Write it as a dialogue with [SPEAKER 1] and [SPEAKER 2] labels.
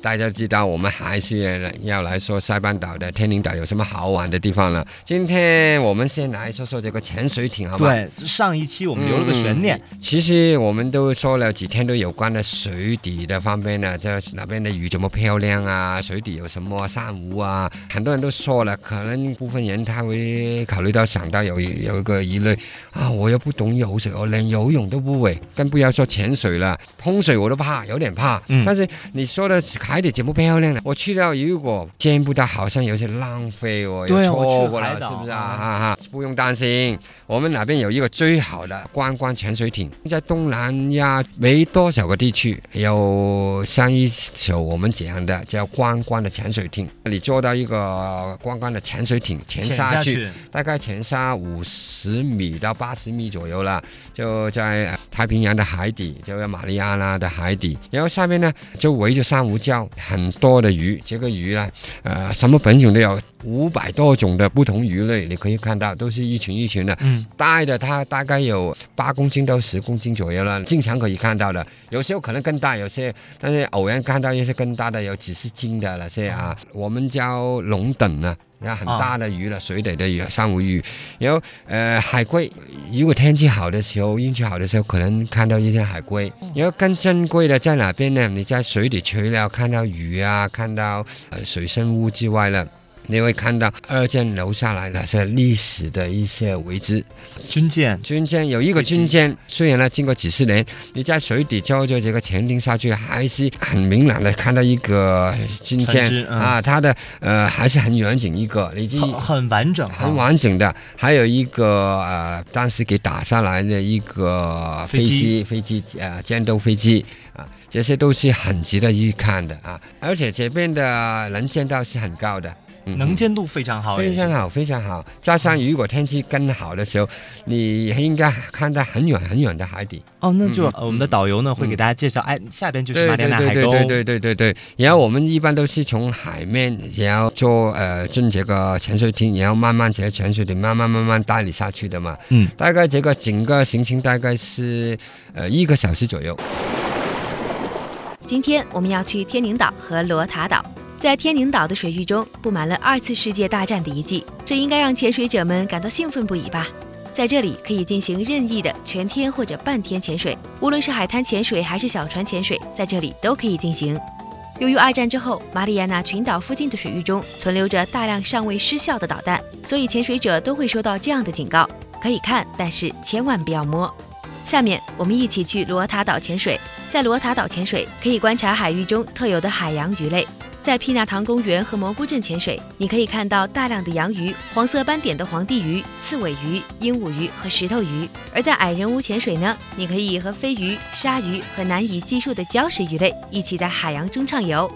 [SPEAKER 1] 大家知道，我们还是要来说塞班岛的天宁岛有什么好玩的地方了。今天我们先来说说这个潜水艇，好吗？
[SPEAKER 2] 对，上一期我们留了个悬念。
[SPEAKER 1] 其实我们都说了几天都有关的水底的方面呢，这那边的鱼怎么漂亮啊？水底有什么珊瑚啊？很多人都说了，可能部分人他会考虑到想到有有一个疑虑啊，我又不懂游水，我连游泳都不会，更不要说潜水了，碰水我都怕，有点怕。
[SPEAKER 2] 嗯
[SPEAKER 1] 但是你说的海底节目漂亮了，我去了如果见不到，好像有些浪费哦，
[SPEAKER 2] 对
[SPEAKER 1] 有
[SPEAKER 2] 我去
[SPEAKER 1] 错过了，是不是？啊？
[SPEAKER 2] 啊
[SPEAKER 1] 哈哈，不用担心，我们那边有一个最好的观光潜水艇，在东南亚没多少个地区有像一艘我们讲的叫观光的潜水艇，你坐到一个观光的潜水艇潜
[SPEAKER 2] 潜
[SPEAKER 1] 下去，
[SPEAKER 2] 去，
[SPEAKER 1] 大概潜下五十米到八十米左右了，就在呃太平洋的海底，就在马里亚纳的海底，然后下面呢就围着珊瑚礁，很多的鱼，这个鱼呢，呃，什么品种都有，五百多种的不同鱼类，你可以看到都是一群一群的，
[SPEAKER 2] 嗯，
[SPEAKER 1] 大的它大概有八公斤到十公斤左右了，经常可以看到的。有时候可能更大，有些但是偶然看到一些更大的，有几十斤的那些啊，我们叫龙等啊。那很大的鱼了，水里的鱼，珊瑚鱼，然后呃海龟，如果天气好的时候，运气好的时候，可能看到一些海龟。然后更珍贵的在哪边呢？你在水里除了看到鱼啊，看到呃水生物之外呢，你会看到二战留下来的是历史的一些遗址。
[SPEAKER 2] 军舰，
[SPEAKER 1] 军舰有一个军舰，虽然呢经过几十年，你在水底照着这个潜艇下去，还是很明朗的看到一个军舰啊，它的呃还是很远景一个，已经
[SPEAKER 2] 很很完整啊，
[SPEAKER 1] 很完整的，还有一个呃当时给打下来的一个飞
[SPEAKER 2] 飞机
[SPEAKER 1] 机，飞机呃战斗飞机啊，这些都是很值得一看的啊，而且这边的能见度是很高的。嗯
[SPEAKER 2] 能见度非常好，
[SPEAKER 1] 非常好，非常好。加上如果天气更好的时候，你应该看到很远很远的海底。
[SPEAKER 2] 哦，那就我们的导游呢会给大家介绍，哎，下边就是马里亚纳海沟，
[SPEAKER 1] 对对对对对对对。然后我们一般都是从海面，然后坐呃进这个潜水艇，然后慢慢这个潜水艇慢慢慢慢带你下去的嘛。
[SPEAKER 2] 嗯，
[SPEAKER 1] 大概这个整个行程大概是呃一个小时左右。
[SPEAKER 3] 今天我们要去天宁岛和罗塔岛。在天宁岛的水域中布满了二次世界大战的遗迹，这应该让潜水者们感到兴奋不已吧？在这里可以进行任意的全天或者半天潜水，无论是海滩潜水还是小船潜水，在这里都可以进行。由于二战之后，马里亚纳群岛附近的水域中存留着大量尚未失效的导弹，所以潜水者都会收到这样的警告：可以看，但是千万不要摸。下面我们一起去罗塔岛潜水。在罗塔岛潜水，可以观察海域中特有的海洋鱼类。在皮纳唐公园和蘑菇镇潜水，你可以看到大量的洋鱼、黄色斑点的皇帝鱼、刺尾鱼、鹦鹉鱼和石头鱼；而在矮人屋潜水呢，你可以和飞鱼、鲨鱼和难以计数的礁石鱼类一起在海洋中畅游。